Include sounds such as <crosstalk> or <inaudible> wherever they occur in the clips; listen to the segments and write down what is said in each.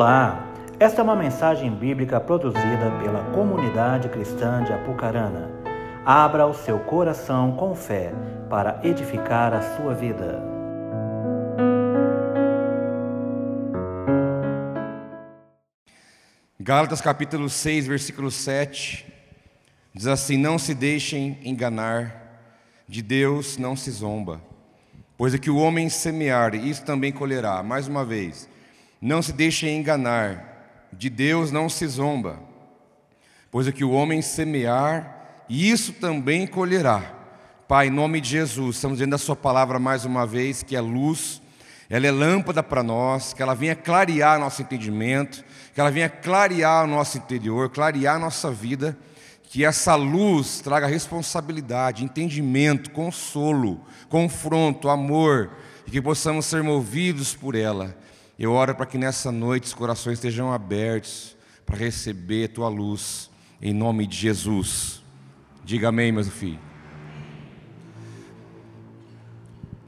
Olá, esta é uma mensagem bíblica produzida pela comunidade cristã de Apucarana. Abra o seu coração com fé para edificar a sua vida. Gálatas capítulo 6, versículo 7, diz assim: Não se deixem enganar, de Deus não se zomba, pois é que o homem semear, isso também colherá. Mais uma vez, não se deixem enganar, de Deus não se zomba, pois é que o homem semear, isso também colherá. Pai, em nome de Jesus, estamos dizendo a Sua palavra mais uma vez, que é luz, ela é lâmpada para nós, que ela venha clarear nosso entendimento, que ela venha clarear o nosso interior, clarear a nossa vida, que essa luz traga responsabilidade, entendimento, consolo, confronto, amor, e que possamos ser movidos por ela. Eu oro para que nessa noite os corações estejam abertos para receber tua luz, em nome de Jesus. Diga amém, meu filho.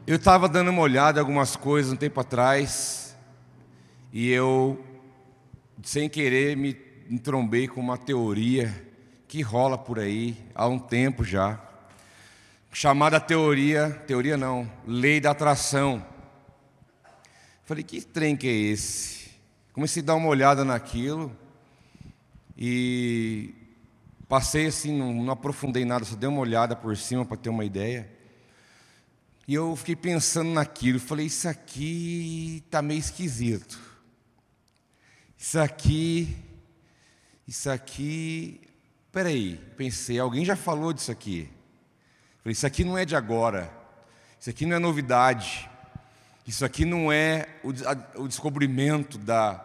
Eu estava dando uma olhada em algumas coisas um tempo atrás e eu, sem querer, me entrombei com uma teoria que rola por aí há um tempo já, chamada teoria, teoria não, lei da atração. Falei, que trem que é esse? Comecei a dar uma olhada naquilo e passei assim, não, não aprofundei nada, só dei uma olhada por cima para ter uma ideia. E eu fiquei pensando naquilo, falei, isso aqui está meio esquisito. Isso aqui, isso aqui, peraí, pensei, alguém já falou disso aqui. Falei, isso aqui não é de agora, isso aqui não é novidade, isso aqui não é o, descobrimento da,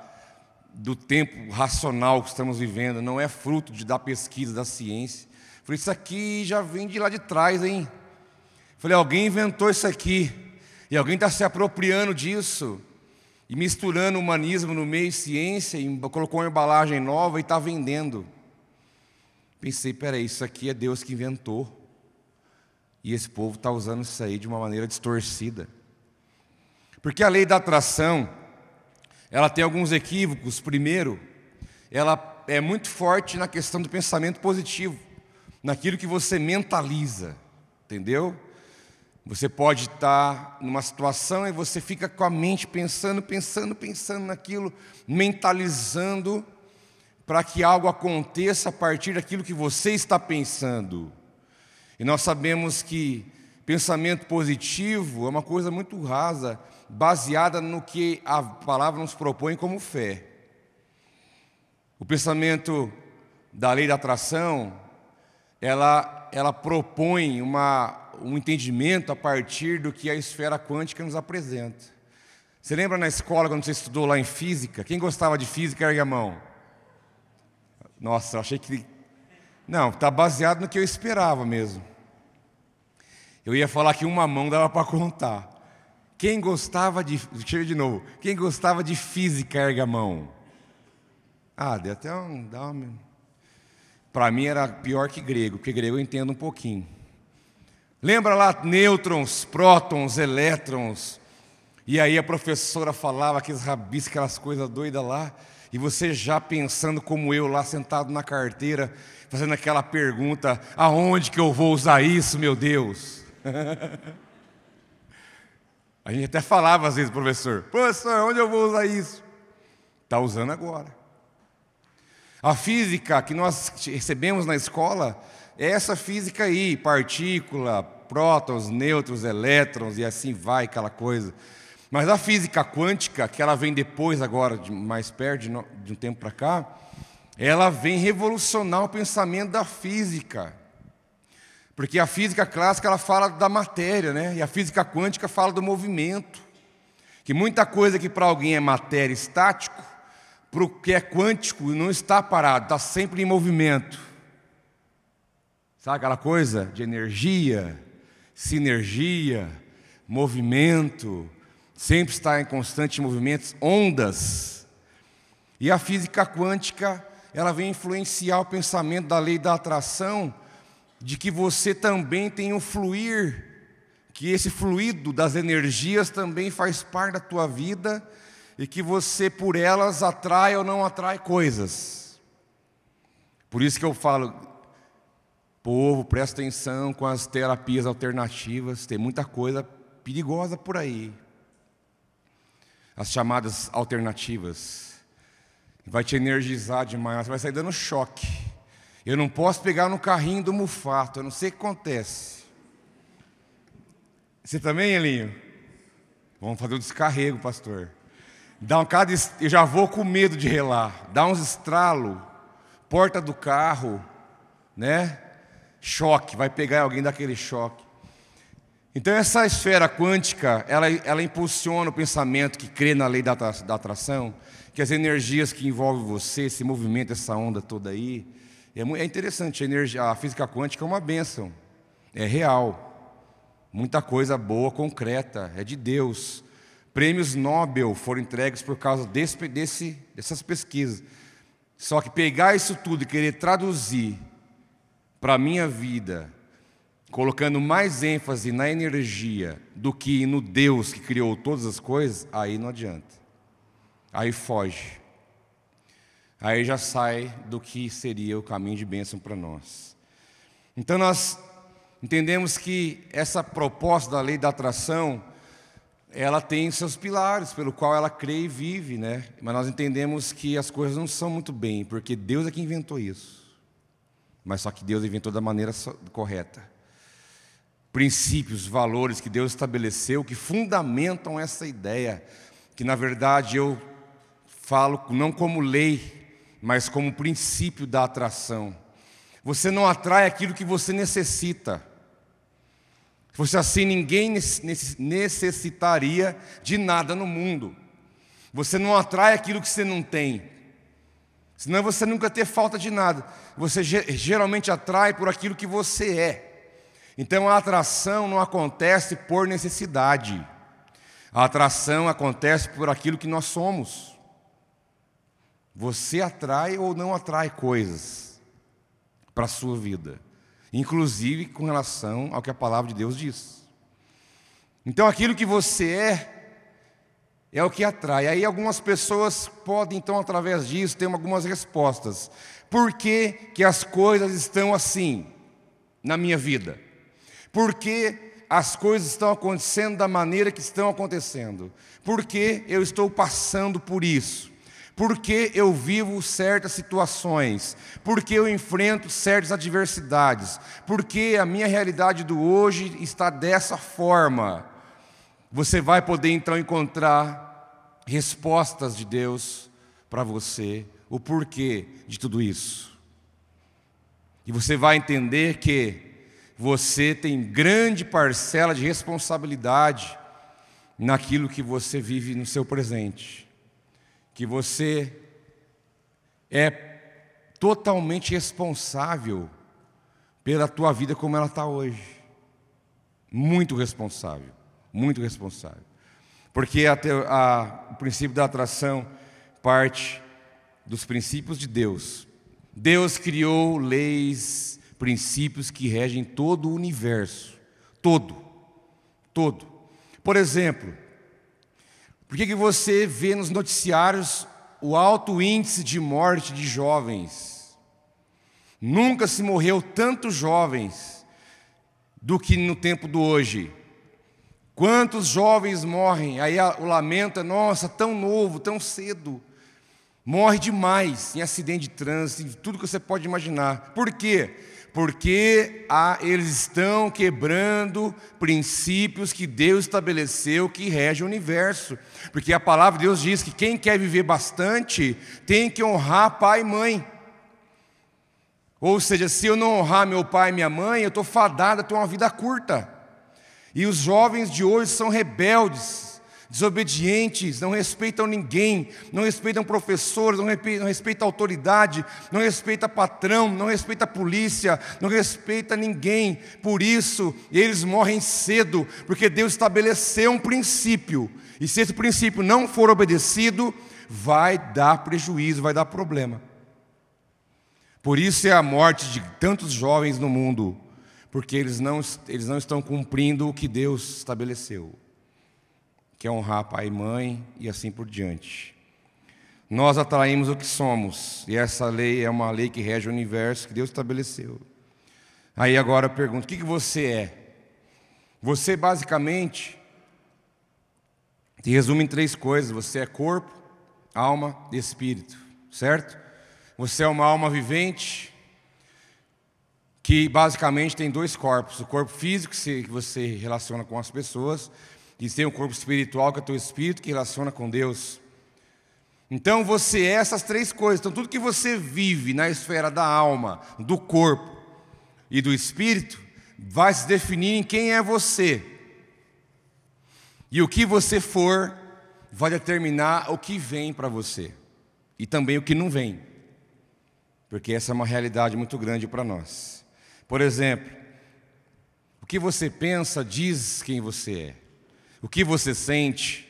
do tempo racional que estamos vivendo, não é fruto de, da pesquisa, da ciência. Falei, isso aqui já vem de lá de trás, hein? Falei, alguém inventou isso aqui, e alguém está se apropriando disso, e misturando humanismo no meio ciência, e colocou uma embalagem nova e está vendendo. Pensei, peraí, isso aqui é Deus que inventou, e esse povo está usando isso aí de uma maneira distorcida. Porque a lei da atração, ela tem alguns equívocos. Primeiro, ela é muito forte na questão do pensamento positivo, naquilo que você mentaliza, entendeu? Você pode estar numa situação e você fica com a mente pensando, pensando, pensando naquilo, mentalizando para que algo aconteça a partir daquilo que você está pensando. E nós sabemos que pensamento positivo é uma coisa muito rasa, baseada no que a palavra nos propõe como fé. O pensamento da lei da atração, ela, ela propõe uma, um entendimento a partir do que a esfera quântica nos apresenta. Você lembra na escola, quando você estudou lá em física? Quem gostava de física, ergue a mão. Nossa, eu achei que. Não, está baseado no que eu esperava mesmo. Eu ia falar que uma mão dava para contar. Quem gostava de. Eu de novo. Quem gostava de física, ergue a mão. Ah, deu até um. Para mim era pior que grego, porque grego eu entendo um pouquinho. Lembra lá nêutrons, prótons, elétrons. E aí a professora falava aqueles rabis, aquelas coisas doidas lá. E você já pensando como eu lá sentado na carteira, fazendo aquela pergunta: aonde que eu vou usar isso, meu Deus? <laughs> a gente até falava às vezes, professor: professor, onde eu vou usar isso? Está usando agora. A física que nós recebemos na escola é essa física aí, partícula, prótons, nêutrons, elétrons e assim vai aquela coisa. Mas a física quântica, que ela vem depois agora, mais perto, de um tempo para cá, ela vem revolucionar o pensamento da física. Porque a física clássica ela fala da matéria, né? E a física quântica fala do movimento. Que muita coisa que para alguém é matéria estático, para o que é quântico não está parado, está sempre em movimento. Sabe aquela coisa de energia, sinergia, movimento, sempre está em constante movimento, ondas. E a física quântica, ela vem influenciar o pensamento da lei da atração, de que você também tem o fluir, que esse fluido das energias também faz parte da tua vida, e que você, por elas, atrai ou não atrai coisas. Por isso que eu falo, povo, presta atenção com as terapias alternativas, tem muita coisa perigosa por aí. As chamadas alternativas. Vai te energizar demais, vai sair dando choque. Eu não posso pegar no carrinho do mufato, eu não sei o que acontece. Você também, Elinho? Vamos fazer o um descarrego, pastor. Dá um cada, eu já vou com medo de relar. Dá uns estralo, porta do carro, né? Choque, vai pegar alguém daquele choque. Então essa esfera quântica, ela, ela impulsiona o pensamento que crê na lei da, da atração, que as energias que envolvem você, esse movimento, essa onda toda aí, é, é interessante. A, energia, a física quântica é uma bênção, é real. Muita coisa boa, concreta, é de Deus. Prêmios Nobel foram entregues por causa desse, desse, dessas pesquisas. Só que pegar isso tudo e querer traduzir para a minha vida, colocando mais ênfase na energia do que no Deus que criou todas as coisas, aí não adianta. Aí foge. Aí já sai do que seria o caminho de bênção para nós. Então nós entendemos que essa proposta da lei da atração ela tem seus pilares pelo qual ela crê e vive, né? Mas nós entendemos que as coisas não são muito bem, porque Deus é que inventou isso. Mas só que Deus inventou da maneira correta. Princípios, valores que Deus estabeleceu que fundamentam essa ideia, que na verdade eu falo não como lei, mas como princípio da atração. Você não atrai aquilo que você necessita. Se fosse assim, ninguém necessitaria de nada no mundo. Você não atrai aquilo que você não tem. Senão você nunca ter falta de nada. Você geralmente atrai por aquilo que você é. Então a atração não acontece por necessidade. A atração acontece por aquilo que nós somos. Você atrai ou não atrai coisas para a sua vida inclusive com relação ao que a palavra de Deus diz. Então, aquilo que você é, é o que atrai. Aí, algumas pessoas podem, então, através disso, ter algumas respostas. Por que, que as coisas estão assim na minha vida? Por que as coisas estão acontecendo da maneira que estão acontecendo? Por que eu estou passando por isso? Porque eu vivo certas situações, porque eu enfrento certas adversidades, porque a minha realidade do hoje está dessa forma. Você vai poder então encontrar respostas de Deus para você, o porquê de tudo isso. E você vai entender que você tem grande parcela de responsabilidade naquilo que você vive no seu presente que você é totalmente responsável pela tua vida como ela está hoje. Muito responsável, muito responsável. Porque a, o princípio da atração parte dos princípios de Deus. Deus criou leis, princípios que regem todo o universo. Todo. Todo. Por exemplo, por que, que você vê nos noticiários o alto índice de morte de jovens? Nunca se morreu tantos jovens do que no tempo do hoje. Quantos jovens morrem? Aí o lamento é, nossa, tão novo, tão cedo. Morre demais em acidente de trânsito, em tudo que você pode imaginar. Por quê? Porque eles estão quebrando princípios que Deus estabeleceu que rege o universo. Porque a palavra de Deus diz que quem quer viver bastante tem que honrar pai e mãe. Ou seja, se eu não honrar meu pai e minha mãe, eu estou fadado a ter uma vida curta. E os jovens de hoje são rebeldes, desobedientes, não respeitam ninguém, não respeitam professores, não respeitam, autoridade, não respeitam patrão, não respeitam polícia, não respeitam ninguém. Por isso, eles morrem cedo, porque Deus estabeleceu um princípio, e se esse princípio não for obedecido, vai dar prejuízo, vai dar problema. Por isso é a morte de tantos jovens no mundo, porque eles não, eles não estão cumprindo o que Deus estabeleceu. Que é honrar pai e mãe e assim por diante. Nós atraímos o que somos, e essa lei é uma lei que rege o universo que Deus estabeleceu. Aí agora eu pergunto: o que, que você é? Você basicamente se resume em três coisas: você é corpo, alma e espírito, certo? Você é uma alma vivente que basicamente tem dois corpos: o corpo físico, que você relaciona com as pessoas, e tem o corpo espiritual, que é o teu espírito, que relaciona com Deus. Então você é essas três coisas. Então tudo que você vive na esfera da alma, do corpo e do espírito vai se definir em quem é você. E o que você for vai determinar o que vem para você e também o que não vem. Porque essa é uma realidade muito grande para nós. Por exemplo, o que você pensa diz quem você é. O que você sente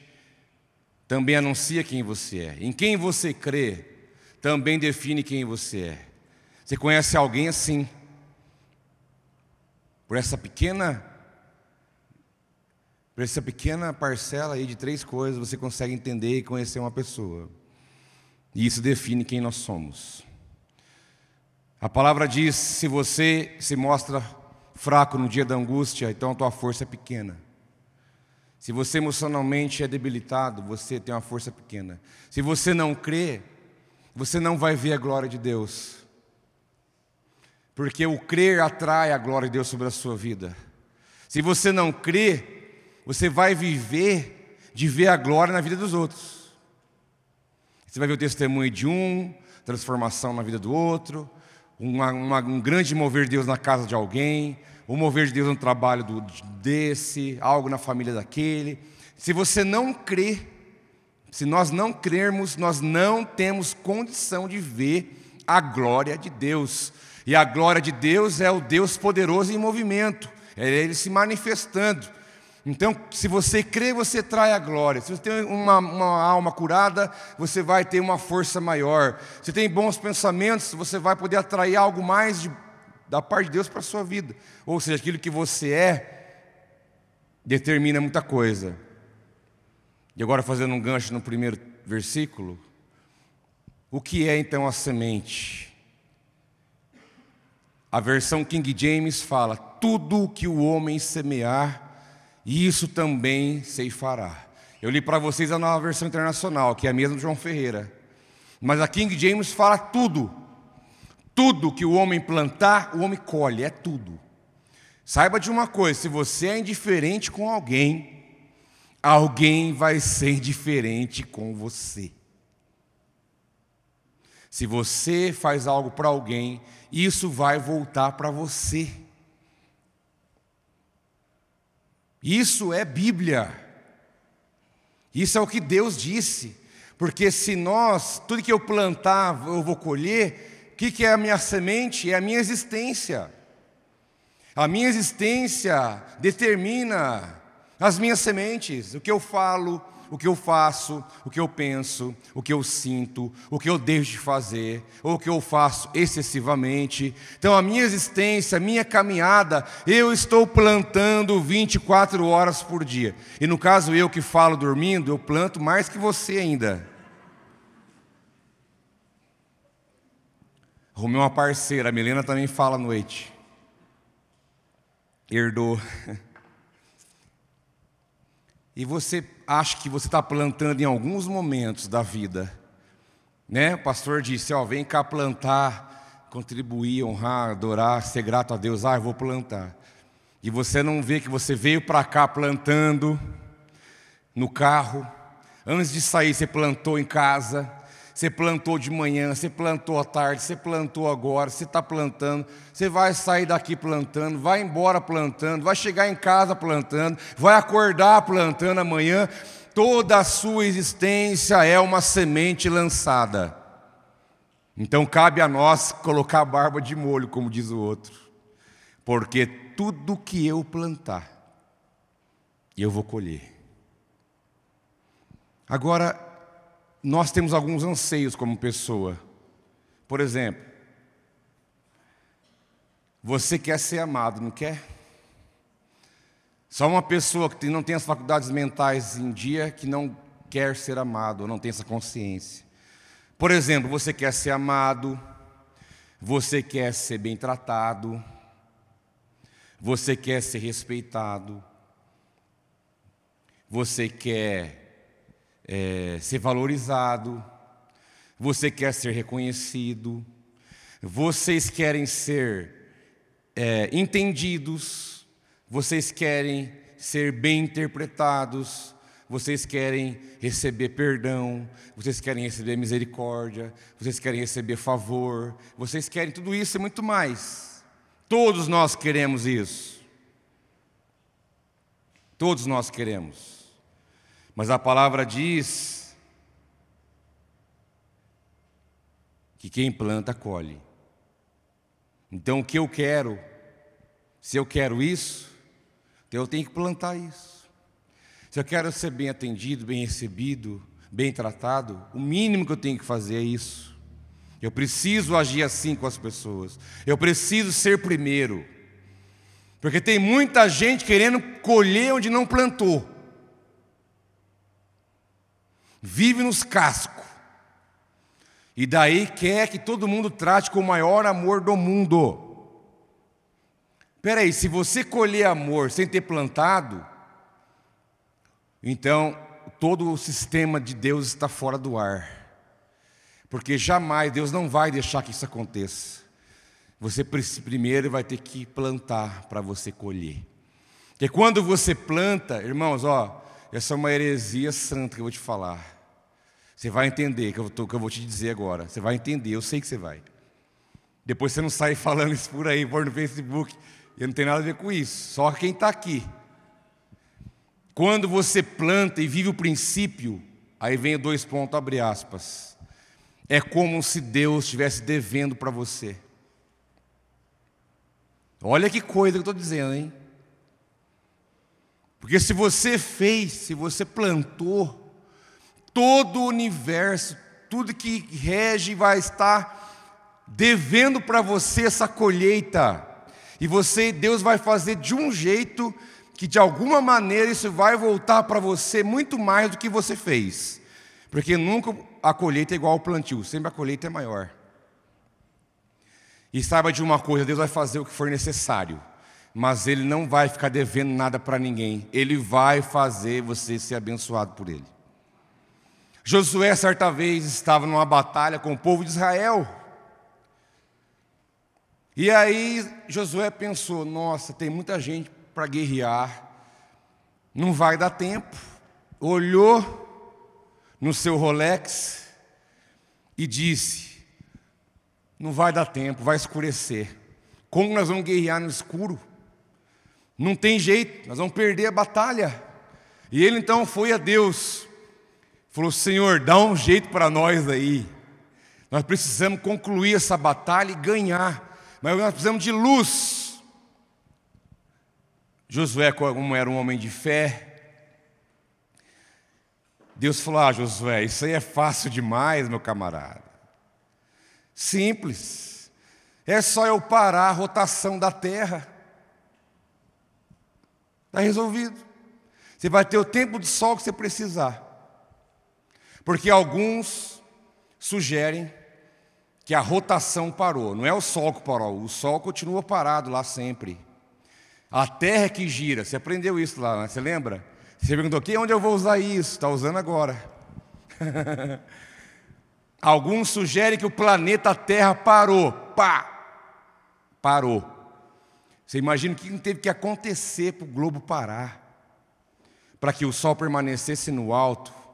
também anuncia quem você é. Em quem você crê também define quem você é. Você conhece alguém assim? Por essa pequena por essa pequena parcela aí de três coisas, você consegue entender e conhecer uma pessoa. E isso define quem nós somos. A palavra diz: se você se mostra fraco no dia da angústia, então a tua força é pequena. Se você emocionalmente é debilitado, você tem uma força pequena. Se você não crê, você não vai ver a glória de Deus. Porque o crer atrai a glória de Deus sobre a sua vida. Se você não crê, você vai viver de ver a glória na vida dos outros. Você vai ver o testemunho de um, transformação na vida do outro, uma, uma, um grande mover de Deus na casa de alguém, o mover de Deus no trabalho do, desse, algo na família daquele. Se você não crê, se nós não crermos, nós não temos condição de ver a glória de Deus. E a glória de Deus é o Deus poderoso em movimento, é Ele se manifestando. Então, se você crê, você trai a glória. Se você tem uma, uma, alma curada, você vai ter uma força maior. Se tem bons pensamentos, você vai poder atrair algo mais de da parte de Deus para a sua vida. Ou seja, aquilo que você é determina muita coisa. E agora, fazendo um gancho no primeiro versículo, o que é então a semente? A versão King James fala: tudo o que o homem semear, isso também ceifará. Eu li para vocês a nova versão internacional, que é a mesma de João Ferreira. Mas a King James fala tudo. Tudo que o homem plantar, o homem colhe, é tudo. Saiba de uma coisa: se você é indiferente com alguém, alguém vai ser diferente com você. Se você faz algo para alguém, isso vai voltar para você. Isso é Bíblia. Isso é o que Deus disse. Porque se nós, tudo que eu plantar, eu vou colher, o que, que é a minha semente? É a minha existência. A minha existência determina as minhas sementes, o que eu falo, o que eu faço, o que eu penso, o que eu sinto, o que eu deixo de fazer, ou o que eu faço excessivamente. Então, a minha existência, a minha caminhada, eu estou plantando 24 horas por dia. E no caso, eu que falo dormindo, eu planto mais que você ainda. Arrumei uma parceira, a Milena também fala à noite. Herdou. <laughs> E você acha que você está plantando em alguns momentos da vida, né? O pastor disse: Ó, vem cá plantar, contribuir, honrar, adorar, ser grato a Deus. Ah, eu vou plantar. E você não vê que você veio para cá plantando no carro, antes de sair você plantou em casa, você plantou de manhã, você plantou à tarde, você plantou agora, você está plantando, você vai sair daqui plantando, vai embora plantando, vai chegar em casa plantando, vai acordar plantando amanhã. Toda a sua existência é uma semente lançada. Então cabe a nós colocar a barba de molho, como diz o outro, porque tudo que eu plantar, eu vou colher. Agora, nós temos alguns anseios como pessoa. Por exemplo, você quer ser amado, não quer? Só uma pessoa que não tem as faculdades mentais em dia que não quer ser amado, não tem essa consciência. Por exemplo, você quer ser amado, você quer ser bem tratado, você quer ser respeitado, você quer é, ser valorizado, você quer ser reconhecido, vocês querem ser é, entendidos, vocês querem ser bem interpretados, vocês querem receber perdão, vocês querem receber misericórdia, vocês querem receber favor, vocês querem tudo isso e muito mais. Todos nós queremos isso. Todos nós queremos. Mas a palavra diz que quem planta, colhe. Então o que eu quero, se eu quero isso, então eu tenho que plantar isso. Se eu quero ser bem atendido, bem recebido, bem tratado, o mínimo que eu tenho que fazer é isso. Eu preciso agir assim com as pessoas. Eu preciso ser primeiro. Porque tem muita gente querendo colher onde não plantou. Vive nos cascos. E daí quer que todo mundo trate com o maior amor do mundo. Espera aí, se você colher amor sem ter plantado, então, todo o sistema de Deus está fora do ar. Porque jamais Deus não vai deixar que isso aconteça. Você primeiro vai ter que plantar para você colher. Porque quando você planta, irmãos, ó, essa é uma heresia santa que eu vou te falar. Você vai entender que eu, tô, que eu vou te dizer agora. Você vai entender, eu sei que você vai. Depois você não sai <laughs> falando isso por aí, por no Facebook. Eu não tenho nada a ver com isso. Só quem está aqui. Quando você planta e vive o princípio, aí vem dois pontos, abre aspas. É como se Deus estivesse devendo para você. Olha que coisa que eu estou dizendo, hein? Porque se você fez, se você plantou, todo o universo, tudo que rege vai estar devendo para você essa colheita. E você, Deus vai fazer de um jeito que de alguma maneira isso vai voltar para você muito mais do que você fez. Porque nunca a colheita é igual ao plantio, sempre a colheita é maior. E saiba de uma coisa: Deus vai fazer o que for necessário, mas Ele não vai ficar devendo nada para ninguém, Ele vai fazer você ser abençoado por Ele. Josué, certa vez, estava numa batalha com o povo de Israel. E aí Josué pensou: nossa, tem muita gente para guerrear, não vai dar tempo. Olhou no seu Rolex e disse: Não vai dar tempo, vai escurecer. Como nós vamos guerrear no escuro? Não tem jeito, nós vamos perder a batalha. E ele então foi a Deus, falou: Senhor, dá um jeito para nós aí. Nós precisamos concluir essa batalha e ganhar, mas nós precisamos de luz. Josué, como era um homem de fé, Deus falou: Ah, Josué, isso aí é fácil demais, meu camarada. Simples. É só eu parar a rotação da terra. Está resolvido. Você vai ter o tempo de sol que você precisar. Porque alguns sugerem que a rotação parou. Não é o sol que parou, o sol continua parado lá sempre. A terra que gira. Você aprendeu isso lá, né? você lembra? Você perguntou aqui onde eu vou usar isso? Está usando agora. <laughs> Alguns sugerem que o planeta Terra parou. Pá! Parou. Você imagina o que teve que acontecer para o globo parar? Para que o Sol permanecesse no alto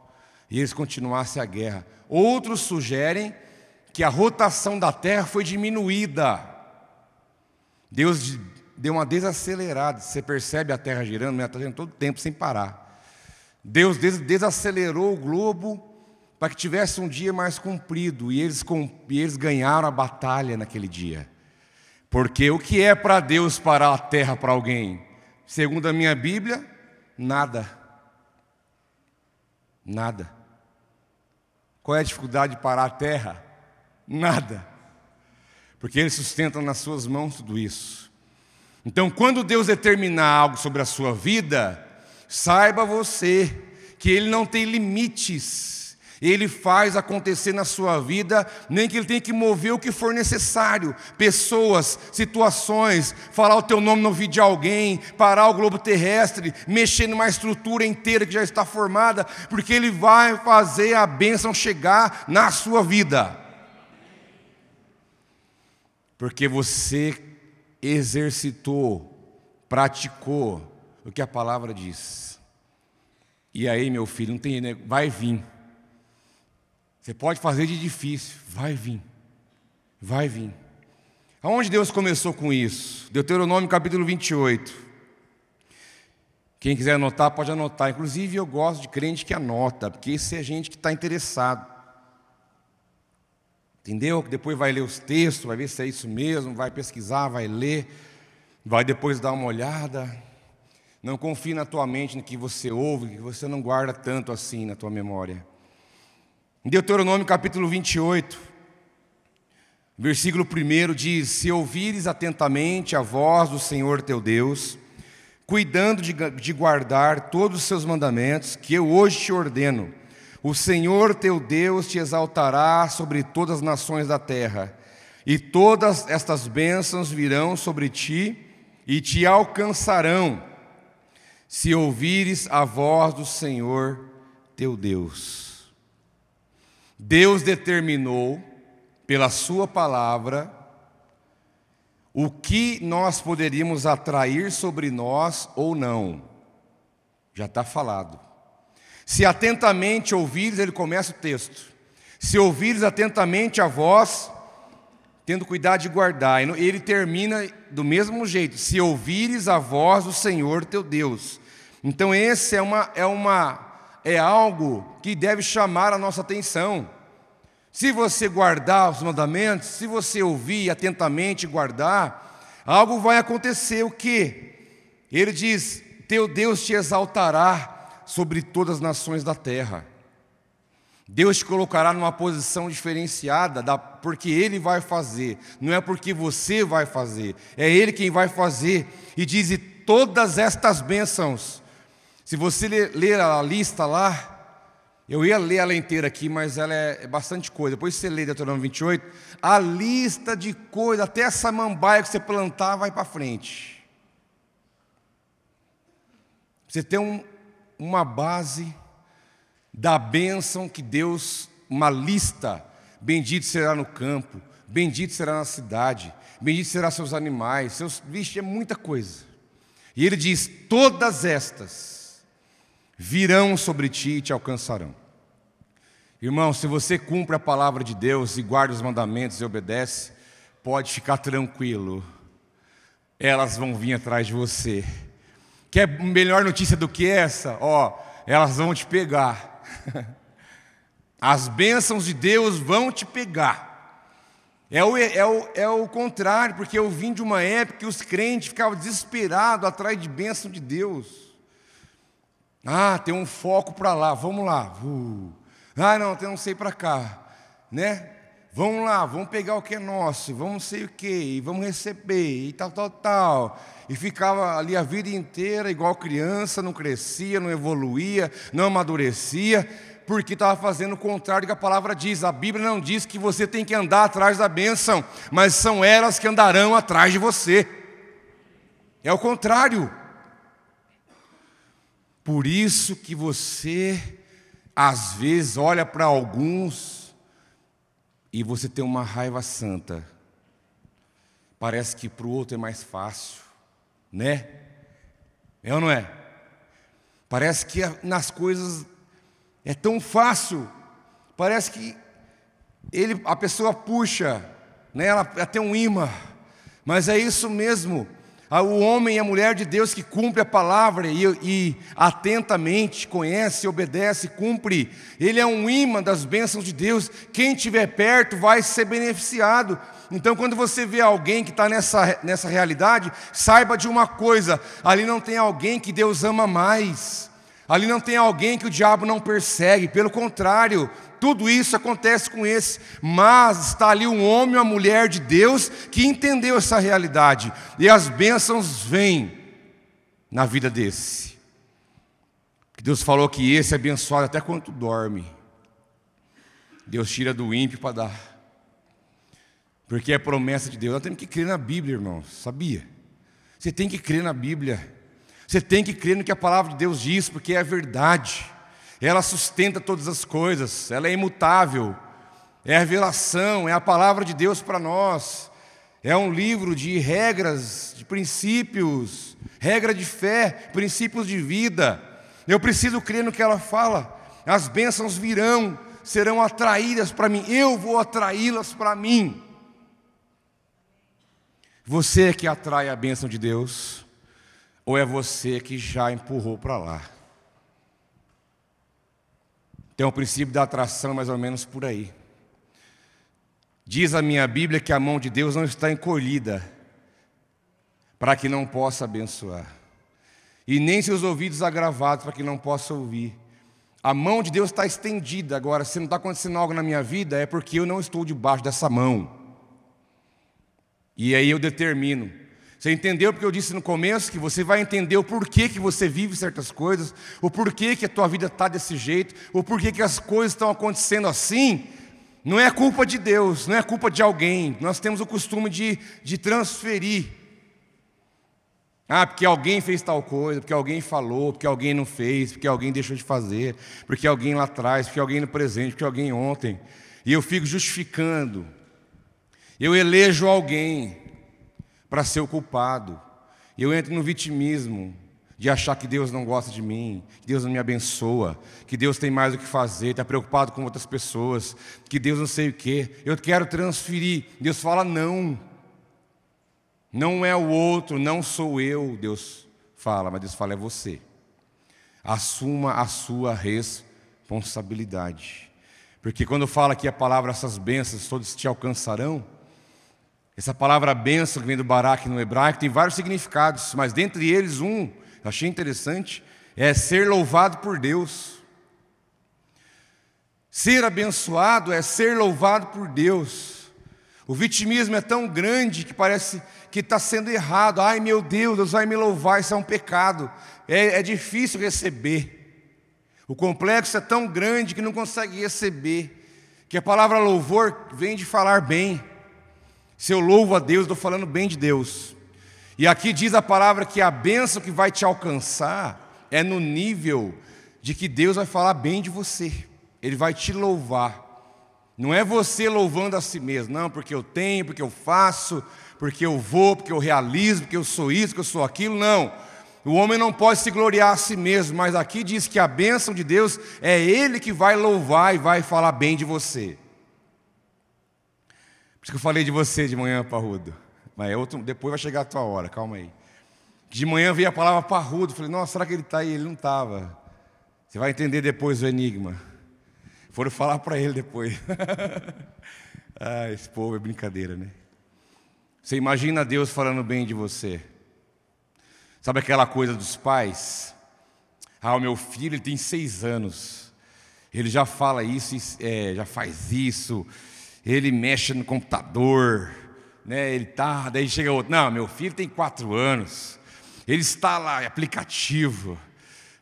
e eles continuassem a guerra. Outros sugerem que a rotação da Terra foi diminuída. Deus deu uma desacelerada. Você percebe a Terra girando, ela está girando todo o tempo sem parar. Deus desacelerou o globo para que tivesse um dia mais comprido, e eles, e eles ganharam a batalha naquele dia. Porque o que é para Deus parar a terra para alguém? Segundo a minha Bíblia, nada. Nada. Qual é a dificuldade de parar a terra? Nada. Porque Ele sustenta nas suas mãos tudo isso. Então, quando Deus determinar algo sobre a sua vida, saiba você que Ele não tem limites. Ele faz acontecer na sua vida, nem que Ele tenha que mover o que for necessário. Pessoas, situações, falar o teu nome no ouvido de alguém, parar o globo terrestre, mexer numa estrutura inteira que já está formada, porque Ele vai fazer a bênção chegar na sua vida. Porque você exercitou, praticou o que a palavra diz. E aí, meu filho, não tem, né? vai vir. Você pode fazer de difícil, vai vir. Vai vir. Aonde Deus começou com isso? Deuteronômio capítulo 28. Quem quiser anotar, pode anotar. Inclusive, eu gosto de crente que anota, porque isso é gente que está interessado. Entendeu? Depois vai ler os textos, vai ver se é isso mesmo, vai pesquisar, vai ler, vai depois dar uma olhada. Não confie na tua mente no que você ouve, que você não guarda tanto assim na tua memória. Deuteronômio capítulo 28, versículo 1 diz: Se ouvires atentamente a voz do Senhor teu Deus, cuidando de, de guardar todos os seus mandamentos, que eu hoje te ordeno, o Senhor teu Deus te exaltará sobre todas as nações da terra, e todas estas bênçãos virão sobre ti e te alcançarão, se ouvires a voz do Senhor teu Deus. Deus determinou, pela Sua palavra, o que nós poderíamos atrair sobre nós ou não. Já está falado. Se atentamente ouvires, ele começa o texto. Se ouvires atentamente a voz, tendo cuidado de guardar. Ele termina do mesmo jeito. Se ouvires a voz do Senhor teu Deus. Então esse é uma é uma é algo que deve chamar a nossa atenção. Se você guardar os mandamentos, se você ouvir atentamente e guardar, algo vai acontecer. O que? Ele diz: Teu Deus te exaltará sobre todas as nações da terra. Deus te colocará numa posição diferenciada, porque Ele vai fazer, não é porque você vai fazer, é Ele quem vai fazer. E diz: e todas estas bênçãos se você ler a lista lá, eu ia ler ela inteira aqui, mas ela é, é bastante coisa. Depois você lê Deuteronômio 28, a lista de coisas, até essa mambaia que você plantar vai para frente. Você tem um, uma base da bênção que Deus, uma lista. Bendito será no campo, bendito será na cidade, bendito será seus animais, seus. Vixe, é muita coisa. E ele diz: todas estas virão sobre ti e te alcançarão. Irmão, se você cumpre a palavra de Deus e guarda os mandamentos e obedece, pode ficar tranquilo, elas vão vir atrás de você. Quer melhor notícia do que essa? Ó, elas vão te pegar. <laughs> As bênçãos de Deus vão te pegar. É o, é, o, é o contrário, porque eu vim de uma época que os crentes ficavam desesperados atrás de bênção de Deus. Ah, tem um foco para lá, vamos lá. Uh. Ah, não, tem um sei para cá, né? Vamos lá, vamos pegar o que é nosso, vamos sei o que, e vamos receber, e tal, tal, tal. E ficava ali a vida inteira igual criança, não crescia, não evoluía, não amadurecia, porque estava fazendo o contrário do que a palavra diz. A Bíblia não diz que você tem que andar atrás da bênção, mas são elas que andarão atrás de você. É o contrário. Por isso que você, às vezes, olha para alguns e você tem uma raiva santa. Parece que para o outro é mais fácil, né? É ou não é? Parece que nas coisas é tão fácil. Parece que ele, a pessoa puxa, né? ela, tem um imã. Mas é isso mesmo o homem e a mulher de Deus que cumpre a palavra e, e, atentamente conhece, obedece, cumpre, ele é um imã das bênçãos de Deus. Quem estiver perto vai ser beneficiado. Então, quando você vê alguém que está nessa, nessa realidade, saiba de uma coisa: ali não tem alguém que Deus ama mais. Ali não tem alguém que o diabo não persegue, pelo contrário, tudo isso acontece com esse, mas está ali um homem, uma mulher de Deus que entendeu essa realidade, e as bênçãos vêm na vida desse. Deus falou que esse é abençoado até quando dorme. Deus tira do ímpio para dar. Porque é promessa de Deus. Nós temos que crer na Bíblia, irmãos. Sabia? Você tem que crer na Bíblia. Você tem que crer no que a palavra de Deus diz, porque é verdade. Ela sustenta todas as coisas, ela é imutável. É a revelação, é a palavra de Deus para nós. É um livro de regras, de princípios, regra de fé, princípios de vida. Eu preciso crer no que ela fala. As bênçãos virão, serão atraídas para mim. Eu vou atraí-las para mim. Você é que atrai a bênção de Deus, ou é você que já empurrou para lá? Tem o princípio da atração mais ou menos por aí. Diz a minha Bíblia que a mão de Deus não está encolhida para que não possa abençoar, e nem seus ouvidos agravados para que não possa ouvir. A mão de Deus está estendida. Agora, se não está acontecendo algo na minha vida, é porque eu não estou debaixo dessa mão. E aí eu determino. Você entendeu porque eu disse no começo que você vai entender o porquê que você vive certas coisas, o porquê que a tua vida está desse jeito, o porquê que as coisas estão acontecendo assim. Não é culpa de Deus, não é culpa de alguém. Nós temos o costume de, de transferir. Ah, porque alguém fez tal coisa, porque alguém falou, porque alguém não fez, porque alguém deixou de fazer, porque alguém lá atrás, porque alguém no presente, porque alguém ontem. E eu fico justificando. Eu elejo alguém para ser o culpado. Eu entro no vitimismo de achar que Deus não gosta de mim, que Deus não me abençoa, que Deus tem mais o que fazer, está preocupado com outras pessoas, que Deus não sei o quê. Eu quero transferir. Deus fala não. Não é o outro, não sou eu, Deus fala, mas Deus fala é você. Assuma a sua responsabilidade. Porque quando fala aqui a palavra, essas bênçãos todos te alcançarão, essa palavra benção que vem do Barak no hebraico tem vários significados, mas dentre eles um, eu achei interessante, é ser louvado por Deus. Ser abençoado é ser louvado por Deus. O vitimismo é tão grande que parece que está sendo errado. Ai meu Deus, Deus vai me louvar, isso é um pecado. É, é difícil receber. O complexo é tão grande que não consegue receber. Que a palavra louvor vem de falar bem. Se eu louvo a Deus, estou falando bem de Deus. E aqui diz a palavra que a bênção que vai te alcançar é no nível de que Deus vai falar bem de você, Ele vai te louvar. Não é você louvando a si mesmo, não, porque eu tenho, porque eu faço, porque eu vou, porque eu realizo, porque eu sou isso, porque eu sou aquilo, não. O homem não pode se gloriar a si mesmo, mas aqui diz que a bênção de Deus é Ele que vai louvar e vai falar bem de você. Por isso que eu falei de você de manhã, parrudo. Mas é outro, depois vai chegar a tua hora, calma aí. De manhã veio a palavra parrudo. Falei, nossa, será que ele está aí? Ele não estava. Você vai entender depois o enigma. Foram falar para ele depois. <laughs> ah, esse povo é brincadeira, né? Você imagina Deus falando bem de você. Sabe aquela coisa dos pais? Ah, o meu filho ele tem seis anos. Ele já fala isso, é, já faz isso ele mexe no computador, né? Ele tá, daí chega outro, não, meu filho tem quatro anos, ele está lá, aplicativo,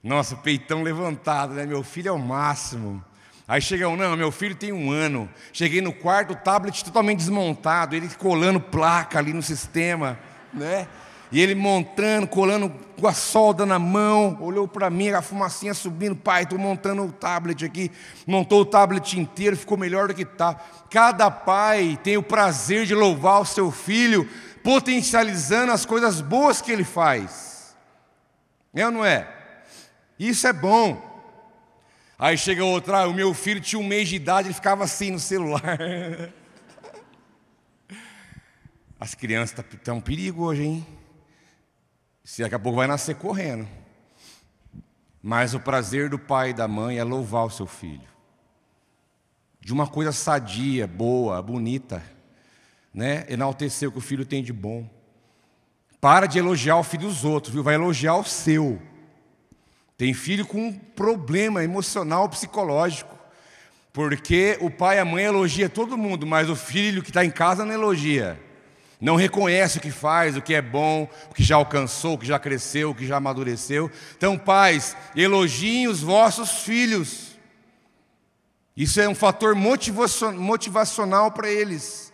nossa, peitão levantado, né? Meu filho é o máximo. Aí chega um, não, meu filho tem um ano. Cheguei no quarto, o tablet totalmente desmontado, ele colando placa ali no sistema, né? E ele montando, colando com a solda na mão, olhou para mim, a fumacinha subindo, pai, estou montando o tablet aqui, montou o tablet inteiro, ficou melhor do que está. Cada pai tem o prazer de louvar o seu filho, potencializando as coisas boas que ele faz. É ou não é? Isso é bom. Aí chega outra, ah, o meu filho tinha um mês de idade, ele ficava assim no celular. <laughs> As crianças estão tá, um perigo hoje, hein? Se daqui a pouco vai nascer correndo. Mas o prazer do pai e da mãe é louvar o seu filho. De uma coisa sadia, boa, bonita. Né? Enaltecer o que o filho tem de bom. Para de elogiar o filho dos outros, viu? Vai elogiar o seu. Tem filho com um problema emocional, psicológico. Porque o pai e a mãe elogia todo mundo, mas o filho que está em casa não elogia. Não reconhece o que faz, o que é bom, o que já alcançou, o que já cresceu, o que já amadureceu. Então, pais, elogiem os vossos filhos. Isso é um fator motivacional para eles,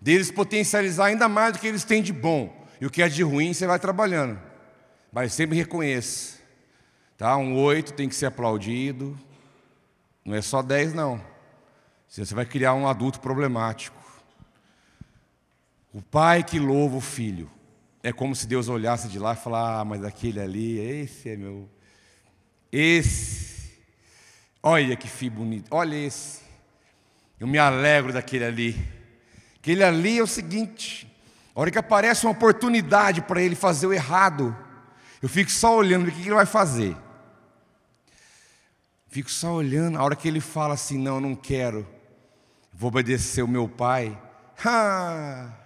deles potencializar ainda mais do que eles têm de bom. E o que é de ruim, você vai trabalhando. Mas sempre reconheça. Tá? Um oito tem que ser aplaudido. Não é só dez, não. Você vai criar um adulto problemático. O pai que louva o filho. É como se Deus olhasse de lá e falasse: Ah, mas aquele ali, esse é meu. Esse. Olha que filho bonito. Olha esse. Eu me alegro daquele ali. Aquele ali é o seguinte: a hora que aparece uma oportunidade para ele fazer o errado, eu fico só olhando o que ele vai fazer. Fico só olhando, a hora que ele fala assim: Não, não quero, vou obedecer o meu pai. Ah,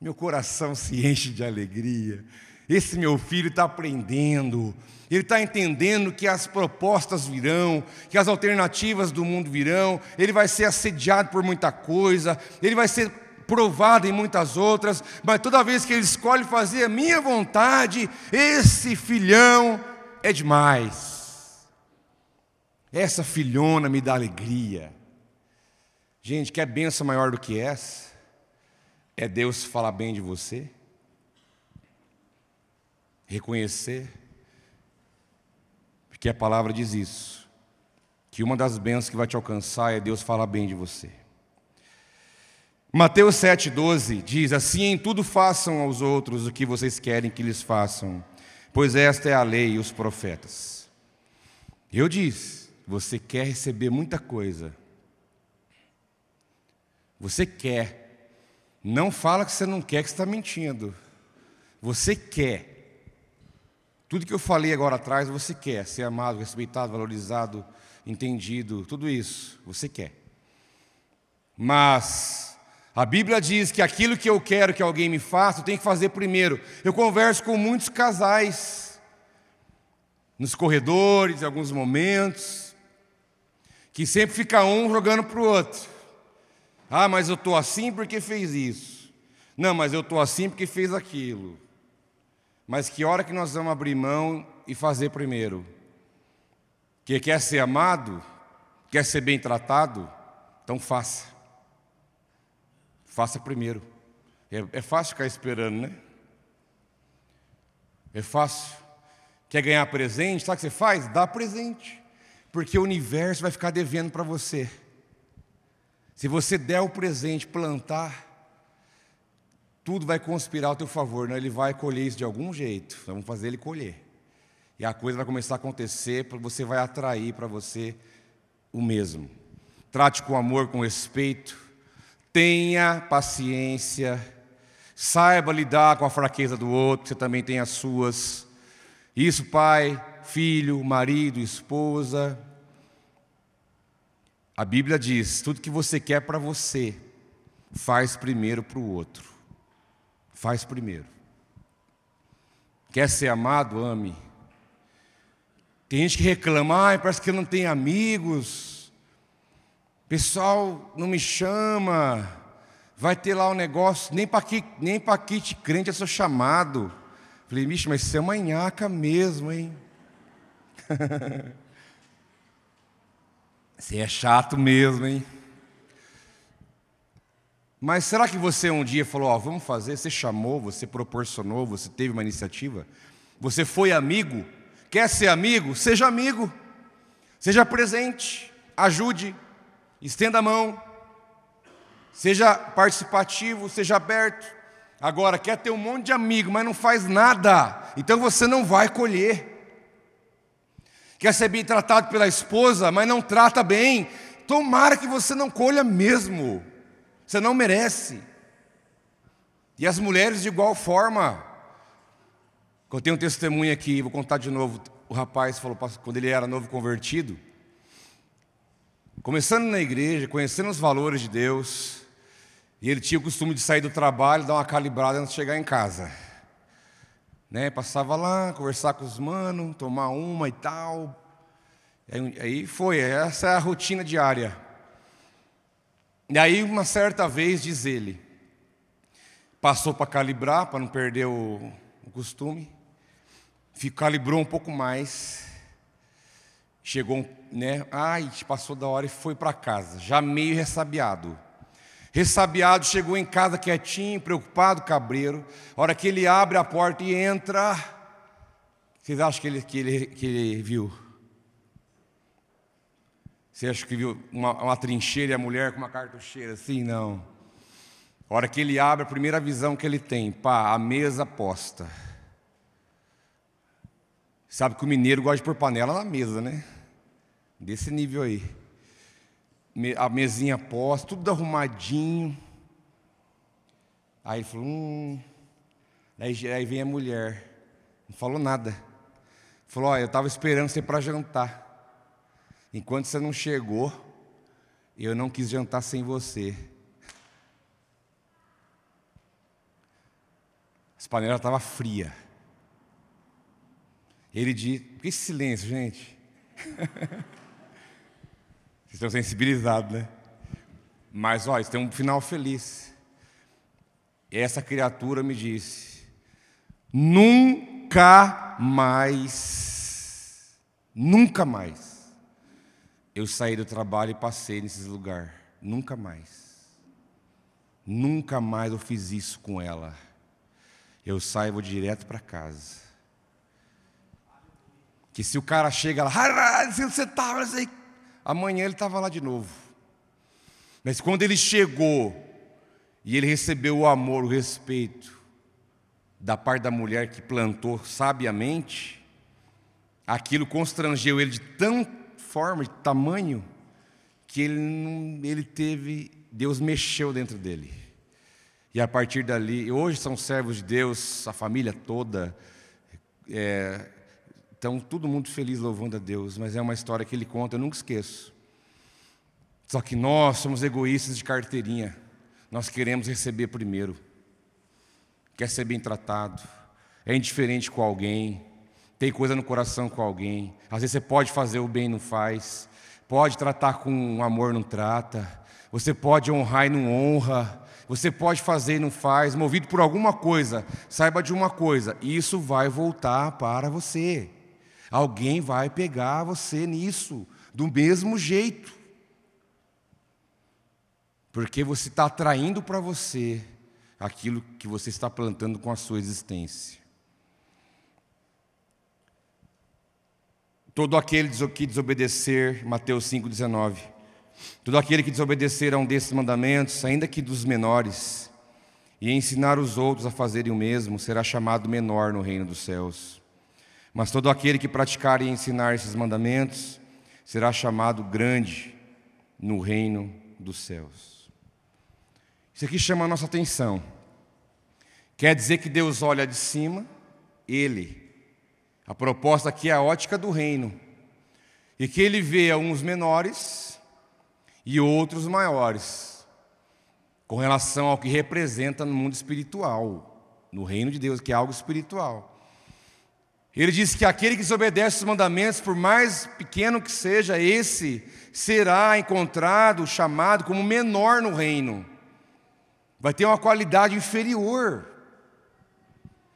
meu coração se enche de alegria. Esse meu filho está aprendendo, ele está entendendo que as propostas virão, que as alternativas do mundo virão, ele vai ser assediado por muita coisa, ele vai ser provado em muitas outras, mas toda vez que ele escolhe fazer a minha vontade, esse filhão é demais. Essa filhona me dá alegria. Gente, quer benção maior do que essa? É Deus falar bem de você? Reconhecer? Porque a palavra diz isso. Que uma das bênçãos que vai te alcançar é Deus falar bem de você. Mateus 7,12 diz: Assim em tudo façam aos outros o que vocês querem que lhes façam, pois esta é a lei e os profetas. Eu disse: você quer receber muita coisa. Você quer. Não fala que você não quer, que você está mentindo. Você quer. Tudo que eu falei agora atrás, você quer. Ser amado, respeitado, valorizado, entendido, tudo isso. Você quer. Mas a Bíblia diz que aquilo que eu quero que alguém me faça, eu tenho que fazer primeiro. Eu converso com muitos casais, nos corredores, em alguns momentos que sempre fica um jogando para o outro. Ah, mas eu estou assim porque fez isso. Não, mas eu estou assim porque fez aquilo. Mas que hora que nós vamos abrir mão e fazer primeiro? Que quer ser amado, quer ser bem tratado, então faça. Faça primeiro. É, é fácil ficar esperando, né? É fácil. Quer ganhar presente? Sabe o que você faz? Dá presente porque o universo vai ficar devendo para você. Se você der o presente, plantar, tudo vai conspirar ao teu favor, né? ele vai colher isso de algum jeito, vamos fazer ele colher. E a coisa vai começar a acontecer, você vai atrair para você o mesmo. Trate com amor, com respeito, tenha paciência, saiba lidar com a fraqueza do outro, você também tem as suas. Isso, pai, filho, marido, esposa. A Bíblia diz: tudo que você quer para você, faz primeiro para o outro. Faz primeiro. Quer ser amado? Ame. Tem gente que reclama, ah, parece que eu não tenho amigos. Pessoal não me chama. Vai ter lá um negócio, nem para nem para kit crente é seu chamado. Falei, bicho, mas você é manhaca mesmo, hein? <laughs> Você é chato mesmo, hein? Mas será que você um dia falou, vamos fazer? Você chamou, você proporcionou, você teve uma iniciativa? Você foi amigo? Quer ser amigo? Seja amigo. Seja presente, ajude, estenda a mão. Seja participativo, seja aberto. Agora, quer ter um monte de amigo, mas não faz nada, então você não vai colher quer ser bem tratado pela esposa, mas não trata bem, tomara que você não colha mesmo, você não merece. E as mulheres de igual forma. Eu tenho um testemunho aqui, vou contar de novo. O rapaz falou quando ele era novo convertido, começando na igreja, conhecendo os valores de Deus, e ele tinha o costume de sair do trabalho, dar uma calibrada antes de chegar em casa. Né? Passava lá, conversar com os manos, tomar uma e tal. Aí foi, essa é a rotina diária. E aí, uma certa vez, diz ele, passou para calibrar, para não perder o, o costume, calibrou um pouco mais, chegou, né? Ai, passou da hora e foi para casa, já meio ressabiado. Ressabiado, chegou em casa quietinho, preocupado, cabreiro. A hora que ele abre a porta e entra, vocês acham que ele, que ele, que ele viu? Você acha que viu uma, uma trincheira e a mulher com uma cartucheira assim? Não. A hora que ele abre, a primeira visão que ele tem, pá, a mesa posta. Sabe que o mineiro gosta de pôr panela na mesa, né? Desse nível aí a mesinha posta, tudo arrumadinho. Aí ele falou, hum. Aí, aí vem a mulher, não falou nada. Falou, olha, eu estava esperando você para jantar. Enquanto você não chegou, eu não quis jantar sem você. As panelas estavam frias. Ele disse, que silêncio, gente. <laughs> Estão sensibilizados, né? Mas, olha, isso tem um final feliz. Essa criatura me disse: nunca mais, nunca mais, eu saí do trabalho e passei nesse lugar. Nunca mais. Nunca mais eu fiz isso com ela. Eu saio vou direto para casa. Que se o cara chega lá, onde você estava, não sei Amanhã ele estava lá de novo. Mas quando ele chegou e ele recebeu o amor, o respeito da parte da mulher que plantou sabiamente, aquilo constrangeu ele de tão forma, de tamanho, que ele, não, ele teve, Deus mexeu dentro dele. E a partir dali, hoje são servos de Deus, a família toda, é, então, todo mundo feliz louvando a Deus, mas é uma história que ele conta, eu nunca esqueço. Só que nós somos egoístas de carteirinha, nós queremos receber primeiro, quer ser bem tratado, é indiferente com alguém, tem coisa no coração com alguém, às vezes você pode fazer o bem e não faz, pode tratar com amor não trata, você pode honrar e não honra, você pode fazer e não faz, movido por alguma coisa, saiba de uma coisa, isso vai voltar para você. Alguém vai pegar você nisso, do mesmo jeito. Porque você está atraindo para você aquilo que você está plantando com a sua existência. Todo aquele que desobedecer, Mateus 5,19. Todo aquele que desobedecer a um desses mandamentos, ainda que dos menores, e ensinar os outros a fazerem o mesmo, será chamado menor no reino dos céus. Mas todo aquele que praticar e ensinar esses mandamentos será chamado grande no reino dos céus. Isso aqui chama a nossa atenção. Quer dizer que Deus olha de cima, Ele. A proposta aqui é a ótica do reino. E que Ele vê uns menores e outros maiores, com relação ao que representa no mundo espiritual, no reino de Deus, que é algo espiritual. Ele diz que aquele que desobedece os mandamentos, por mais pequeno que seja, esse será encontrado, chamado como menor no reino. Vai ter uma qualidade inferior.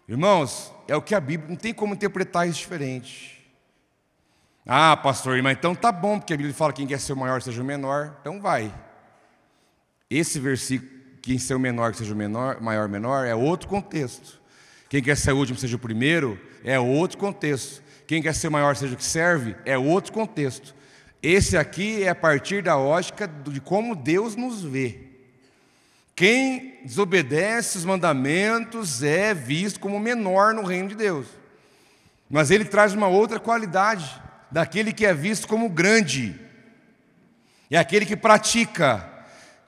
Irmãos, é o que a Bíblia, não tem como interpretar isso diferente. Ah, pastor, mas então tá bom, porque a Bíblia fala que quem quer ser o maior seja o menor, então vai. Esse versículo, quem ser o menor que seja o menor, maior menor, é outro contexto. Quem quer ser o último seja o primeiro, é outro contexto. Quem quer ser maior seja o que serve, é outro contexto. Esse aqui é a partir da ótica de como Deus nos vê. Quem desobedece os mandamentos é visto como menor no reino de Deus. Mas ele traz uma outra qualidade daquele que é visto como grande. É aquele que pratica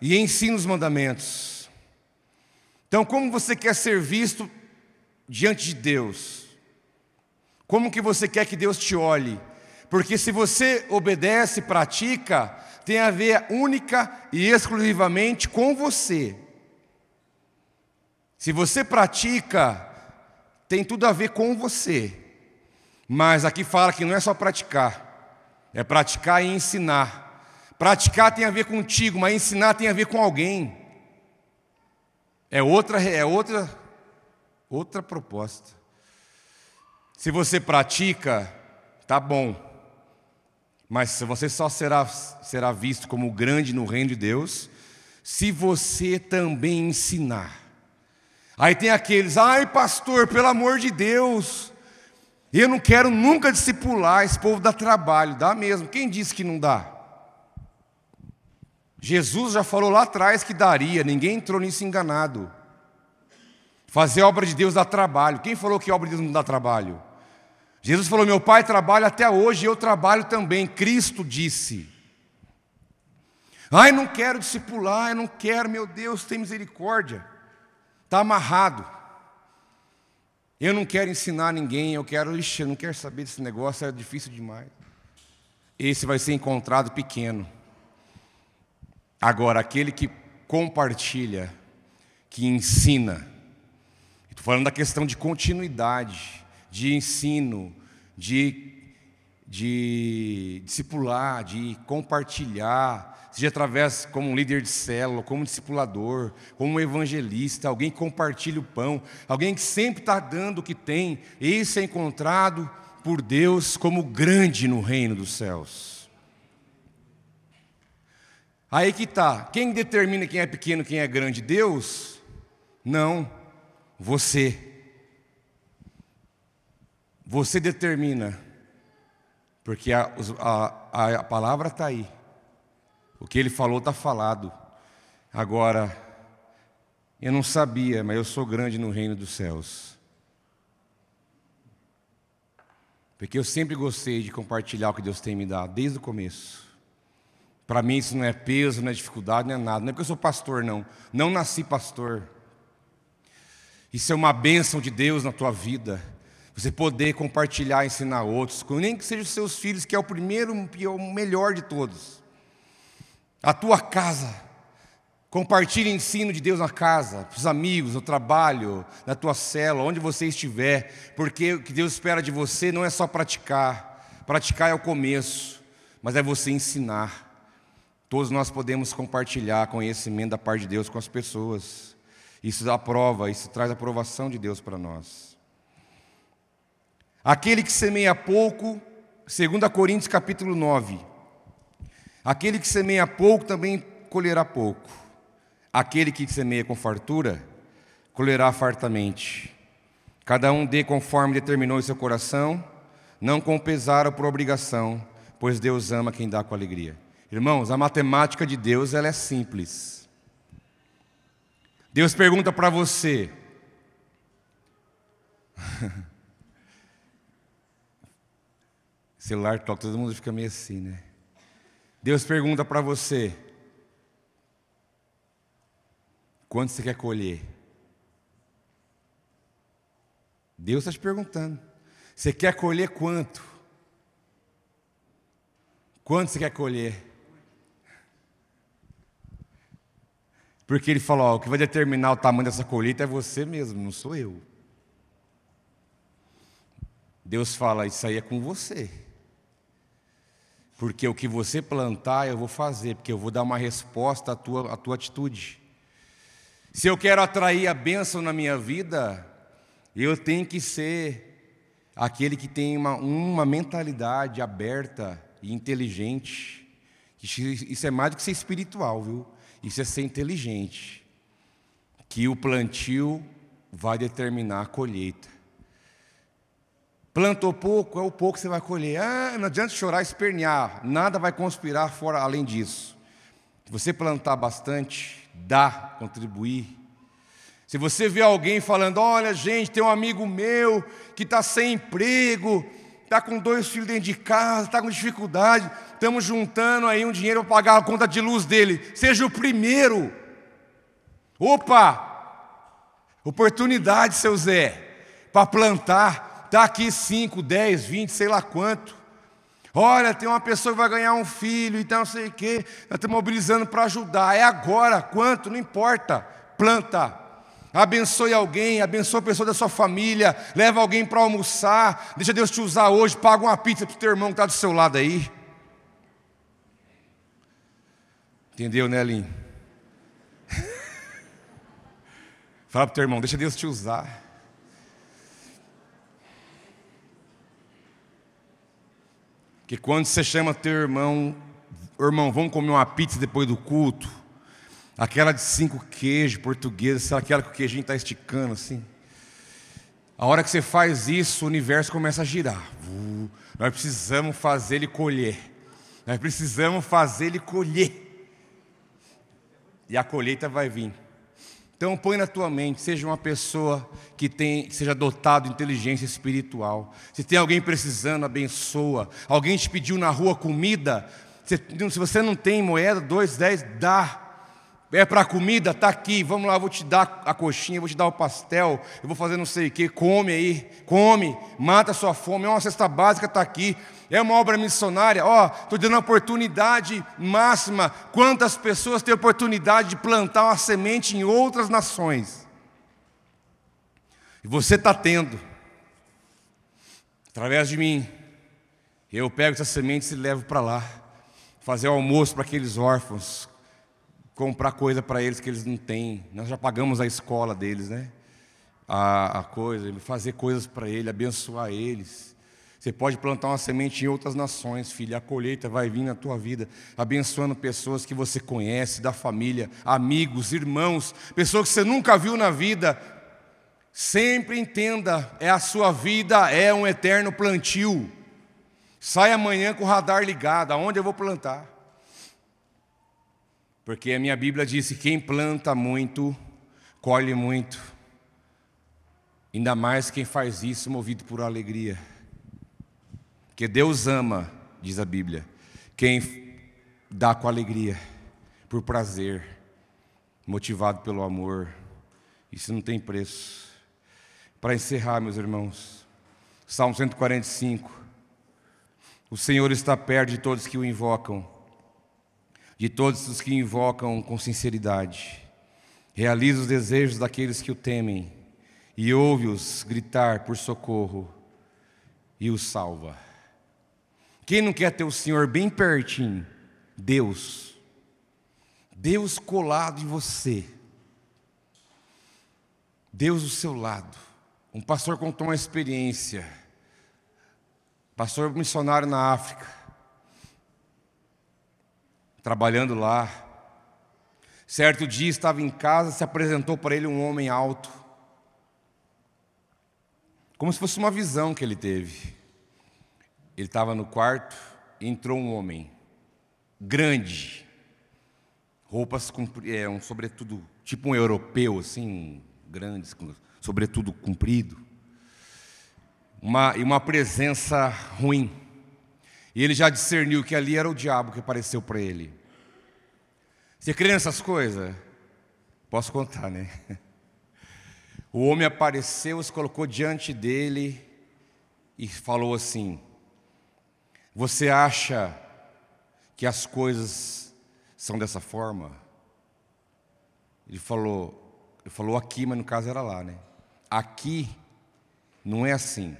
e ensina os mandamentos. Então, como você quer ser visto diante de Deus? Como que você quer que Deus te olhe? Porque se você obedece, pratica, tem a ver única e exclusivamente com você. Se você pratica, tem tudo a ver com você. Mas aqui fala que não é só praticar, é praticar e ensinar. Praticar tem a ver contigo, mas ensinar tem a ver com alguém. É outra, é outra, outra proposta. Se você pratica, tá bom. Mas você só será, será visto como grande no reino de Deus se você também ensinar. Aí tem aqueles, ai pastor, pelo amor de Deus, eu não quero nunca discipular, esse povo dá trabalho, dá mesmo. Quem disse que não dá? Jesus já falou lá atrás que daria, ninguém entrou nisso enganado. Fazer obra de Deus dá trabalho. Quem falou que obra de Deus não dá trabalho? Jesus falou: Meu pai trabalha até hoje eu trabalho também. Cristo disse. Ai, não quero discipular, eu não quero, meu Deus, tem misericórdia. Está amarrado. Eu não quero ensinar ninguém, eu quero, ixi, eu não quero saber desse negócio, é difícil demais. Esse vai ser encontrado pequeno. Agora, aquele que compartilha, que ensina, estou falando da questão de continuidade, de ensino, de, de discipular, de compartilhar, seja através como um líder de célula, como um discipulador, como um evangelista, alguém que compartilha o pão, alguém que sempre está dando o que tem, esse é encontrado por Deus como grande no reino dos céus. Aí que está, quem determina quem é pequeno, quem é grande? Deus? Não, você. Você determina, porque a, a, a palavra está aí. O que ele falou está falado. Agora, eu não sabia, mas eu sou grande no reino dos céus. Porque eu sempre gostei de compartilhar o que Deus tem me dado, desde o começo. Para mim isso não é peso, não é dificuldade, não é nada. Não é porque eu sou pastor, não. Não nasci pastor. Isso é uma bênção de Deus na tua vida. Você poder compartilhar, ensinar outros, nem que sejam seus filhos, que é o primeiro, o melhor de todos a tua casa. Compartilhe o ensino de Deus na casa, para os amigos, no trabalho, na tua cela, onde você estiver, porque o que Deus espera de você não é só praticar, praticar é o começo, mas é você ensinar. Todos nós podemos compartilhar conhecimento da parte de Deus com as pessoas. Isso dá prova, isso traz aprovação de Deus para nós. Aquele que semeia pouco, 2 Coríntios capítulo 9, Aquele que semeia pouco também colherá pouco. Aquele que semeia com fartura, colherá fartamente. Cada um dê conforme determinou em seu coração, não com pesar ou por obrigação, pois Deus ama quem dá com alegria. Irmãos, a matemática de Deus ela é simples. Deus pergunta para você: <laughs> celular toca, todo mundo fica meio assim, né? Deus pergunta para você: quanto você quer colher? Deus está te perguntando: você quer colher quanto? Quanto você quer colher? Porque ele falou: ó, o que vai determinar o tamanho dessa colheita é você mesmo, não sou eu. Deus fala: isso aí é com você. Porque o que você plantar, eu vou fazer, porque eu vou dar uma resposta à tua, à tua atitude. Se eu quero atrair a bênção na minha vida, eu tenho que ser aquele que tem uma, uma mentalidade aberta e inteligente. Isso é mais do que ser espiritual, viu? Isso é ser inteligente. Que o plantio vai determinar a colheita. Plantou pouco, é o pouco que você vai colher. Ah, não adianta chorar e espernear, nada vai conspirar fora além disso. Se você plantar bastante, dá, contribuir. Se você vê alguém falando, olha, gente, tem um amigo meu que está sem emprego, está com dois filhos dentro de casa, está com dificuldade, estamos juntando aí um dinheiro para pagar a conta de luz dele. Seja o primeiro. Opa! Oportunidade, seu Zé, para plantar Está aqui 5, 10, 20, sei lá quanto. Olha, tem uma pessoa que vai ganhar um filho, então não sei o quê. Nós estamos mobilizando para ajudar. É agora, quanto? Não importa. Planta. Abençoe alguém, abençoe a pessoa da sua família, leva alguém para almoçar, deixa Deus te usar hoje, paga uma pizza para o teu irmão que está do seu lado aí. Entendeu, né, Lin? <laughs> Fala para o teu irmão, deixa Deus te usar. Que quando você chama teu irmão, irmão, vamos comer uma pizza depois do culto, aquela de cinco queijos portuguesa, aquela que o queijinho está esticando assim. A hora que você faz isso, o universo começa a girar. Nós precisamos fazer ele colher. Nós precisamos fazer ele colher. E a colheita vai vir. Então põe na tua mente, seja uma pessoa que tem, seja dotado de inteligência espiritual. Se tem alguém precisando, abençoa. Alguém te pediu na rua comida, se, se você não tem moeda, dois, dez, dá. É para comida, tá aqui. Vamos lá, vou te dar a coxinha, vou te dar o pastel, eu vou fazer não sei o que. Come aí, come, mata a sua fome. É uma cesta básica, tá aqui. É uma obra missionária. Ó, oh, estou dando a oportunidade máxima. Quantas pessoas têm oportunidade de plantar uma semente em outras nações? E você está tendo, através de mim. Eu pego essas sementes e levo para lá, fazer almoço para aqueles órfãos, comprar coisa para eles que eles não têm. Nós já pagamos a escola deles, né? A, a coisa, fazer coisas para eles, abençoar eles. Você pode plantar uma semente em outras nações, filho. A colheita vai vir na tua vida, abençoando pessoas que você conhece, da família, amigos, irmãos, pessoas que você nunca viu na vida. Sempre entenda, é a sua vida é um eterno plantio. Sai amanhã com o radar ligado, aonde eu vou plantar? Porque a minha Bíblia diz que quem planta muito, colhe muito. Ainda mais quem faz isso movido por alegria. Porque Deus ama, diz a Bíblia, quem dá com alegria, por prazer, motivado pelo amor. Isso não tem preço. Para encerrar, meus irmãos, Salmo 145. O Senhor está perto de todos que o invocam de todos os que invocam com sinceridade. Realiza os desejos daqueles que o temem e ouve-os gritar por socorro e os salva. Quem não quer ter o Senhor bem pertinho? Deus. Deus colado em você. Deus do seu lado. Um pastor contou uma experiência. Pastor missionário na África trabalhando lá. Certo dia estava em casa, se apresentou para ele um homem alto, como se fosse uma visão que ele teve. Ele estava no quarto entrou um homem, grande, roupas com é, um sobretudo, tipo um europeu, assim, grandes, sobretudo comprido, uma, e uma presença ruim. E ele já discerniu que ali era o diabo que apareceu para ele. Você crê nessas coisas? Posso contar, né? <laughs> O homem apareceu, se colocou diante dele e falou assim: Você acha que as coisas são dessa forma? Ele falou, ele falou aqui, mas no caso era lá, né? Aqui não é assim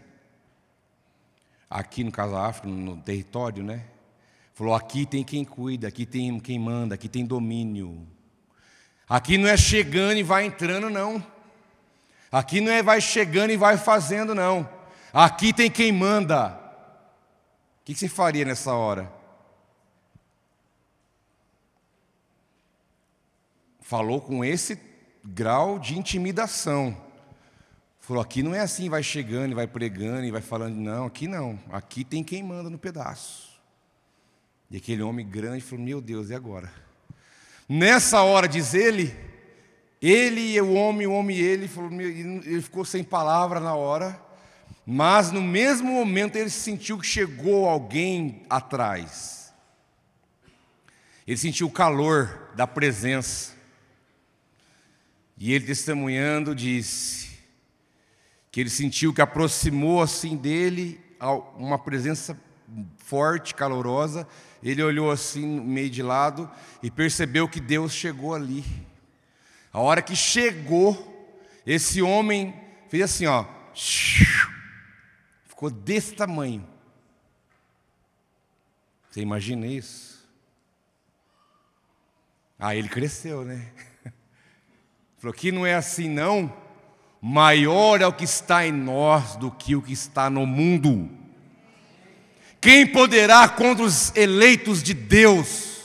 aqui no caso da África, no território, né? Falou: aqui tem quem cuida, aqui tem quem manda, aqui tem domínio. Aqui não é chegando e vai entrando, não. Aqui não é vai chegando e vai fazendo, não. Aqui tem quem manda. O que você faria nessa hora? Falou com esse grau de intimidação. Falou: aqui não é assim, vai chegando e vai pregando e vai falando. Não, aqui não. Aqui tem quem manda no pedaço. E aquele homem grande falou: Meu Deus, e agora? Nessa hora, diz ele, ele e o homem, o homem e ele, falou, ele ficou sem palavra na hora, mas no mesmo momento ele sentiu que chegou alguém atrás. Ele sentiu o calor da presença. E ele testemunhando disse: que ele sentiu que aproximou assim dele uma presença forte, calorosa. Ele olhou assim meio de lado e percebeu que Deus chegou ali. A hora que chegou, Esse homem fez assim, ó. Ficou desse tamanho. Você imagina isso? Ah, ele cresceu, né? <laughs> Falou que não é assim não. Maior é o que está em nós do que o que está no mundo. Quem poderá contra os eleitos de Deus?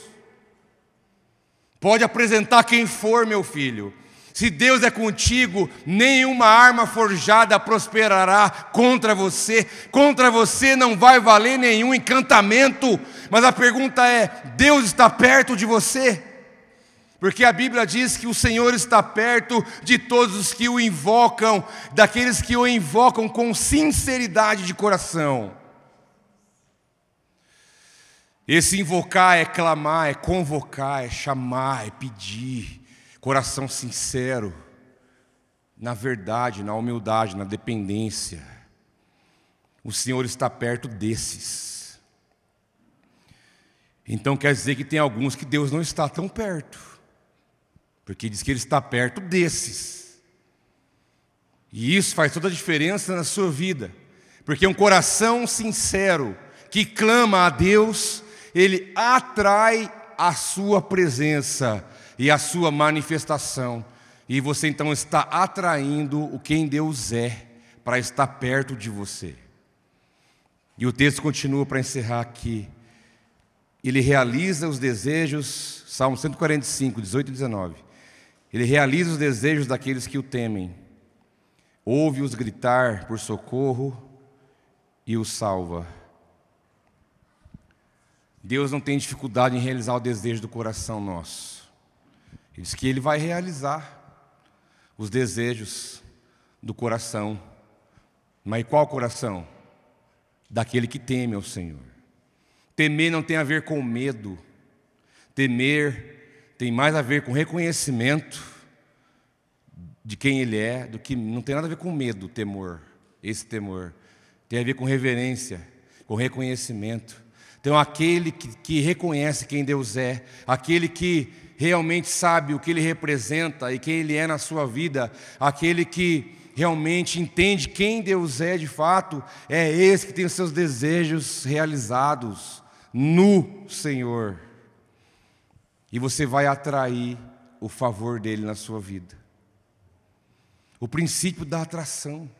Pode apresentar quem for, meu filho. Se Deus é contigo, nenhuma arma forjada prosperará contra você. Contra você não vai valer nenhum encantamento. Mas a pergunta é: Deus está perto de você? Porque a Bíblia diz que o Senhor está perto de todos os que o invocam, daqueles que o invocam com sinceridade de coração. Esse invocar é clamar, é convocar, é chamar, é pedir, coração sincero, na verdade, na humildade, na dependência. O Senhor está perto desses. Então quer dizer que tem alguns que Deus não está tão perto, porque diz que Ele está perto desses. E isso faz toda a diferença na sua vida, porque um coração sincero que clama a Deus, ele atrai a sua presença e a sua manifestação. E você então está atraindo o quem Deus é para estar perto de você. E o texto continua para encerrar aqui. Ele realiza os desejos, Salmo 145, 18 e 19. Ele realiza os desejos daqueles que o temem. Ouve-os gritar por socorro e os salva. Deus não tem dificuldade em realizar o desejo do coração nosso. Ele diz que Ele vai realizar os desejos do coração. Mas qual coração? Daquele que teme ao Senhor. Temer não tem a ver com medo. Temer tem mais a ver com reconhecimento de quem Ele é, do que não tem nada a ver com medo, temor. Esse temor tem a ver com reverência, com reconhecimento então, aquele que, que reconhece quem Deus é, aquele que realmente sabe o que Ele representa e quem Ele é na sua vida, aquele que realmente entende quem Deus é de fato, é esse que tem os seus desejos realizados no Senhor. E você vai atrair o favor dele na sua vida. O princípio da atração.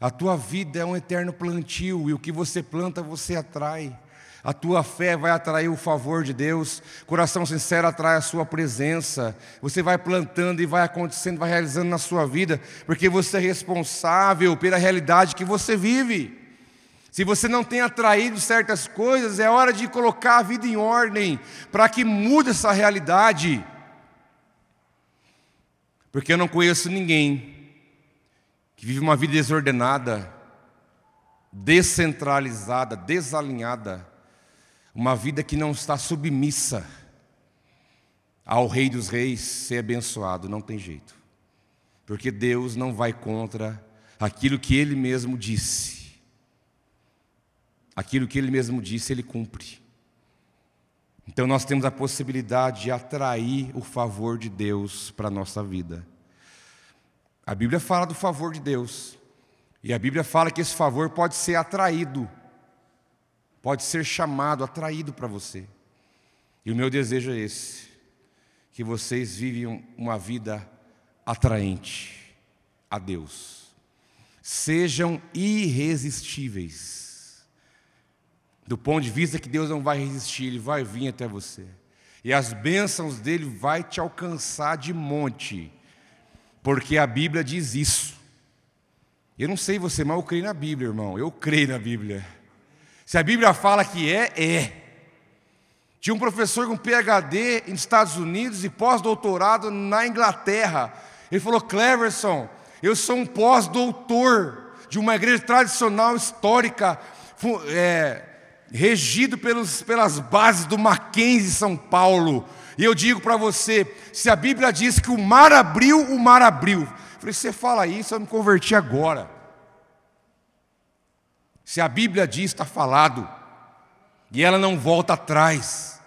A tua vida é um eterno plantio e o que você planta, você atrai. A tua fé vai atrair o favor de Deus, coração sincero atrai a sua presença. Você vai plantando e vai acontecendo, vai realizando na sua vida, porque você é responsável pela realidade que você vive. Se você não tem atraído certas coisas, é hora de colocar a vida em ordem, para que mude essa realidade. Porque eu não conheço ninguém que vive uma vida desordenada, descentralizada, desalinhada, uma vida que não está submissa ao Rei dos Reis ser abençoado, não tem jeito. Porque Deus não vai contra aquilo que Ele mesmo disse. Aquilo que Ele mesmo disse, Ele cumpre. Então nós temos a possibilidade de atrair o favor de Deus para a nossa vida. A Bíblia fala do favor de Deus. E a Bíblia fala que esse favor pode ser atraído pode ser chamado, atraído para você. E o meu desejo é esse: que vocês vivem uma vida atraente a Deus. Sejam irresistíveis. Do ponto de vista que Deus não vai resistir, Ele vai vir até você. E as bênçãos dele vai te alcançar de monte. Porque a Bíblia diz isso. Eu não sei você, mas eu creio na Bíblia, irmão. Eu creio na Bíblia. Se a Bíblia fala que é, é. Tinha um professor com PhD nos Estados Unidos e pós-doutorado na Inglaterra. Ele falou: Cleverson, eu sou um pós-doutor de uma igreja tradicional histórica, é, regido pelos, pelas bases do Mackenzie São Paulo. E eu digo para você: se a Bíblia diz que o mar abriu, o mar abriu. Eu falei: você fala isso, eu me converti agora. Se a Bíblia diz, está falado, e ela não volta atrás.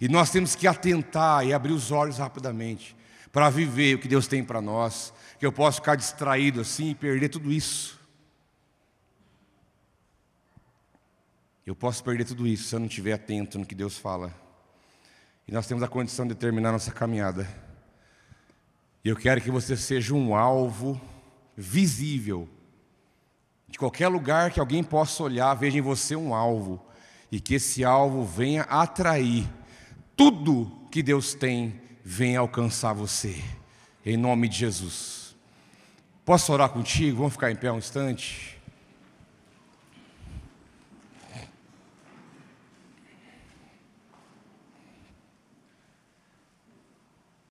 E nós temos que atentar e abrir os olhos rapidamente, para viver o que Deus tem para nós, que eu posso ficar distraído assim e perder tudo isso. Eu posso perder tudo isso se eu não estiver atento no que Deus fala. E nós temos a condição de terminar nossa caminhada. E eu quero que você seja um alvo visível. De qualquer lugar que alguém possa olhar, veja em você um alvo. E que esse alvo venha atrair tudo que Deus tem, venha alcançar você. Em nome de Jesus. Posso orar contigo? Vamos ficar em pé um instante?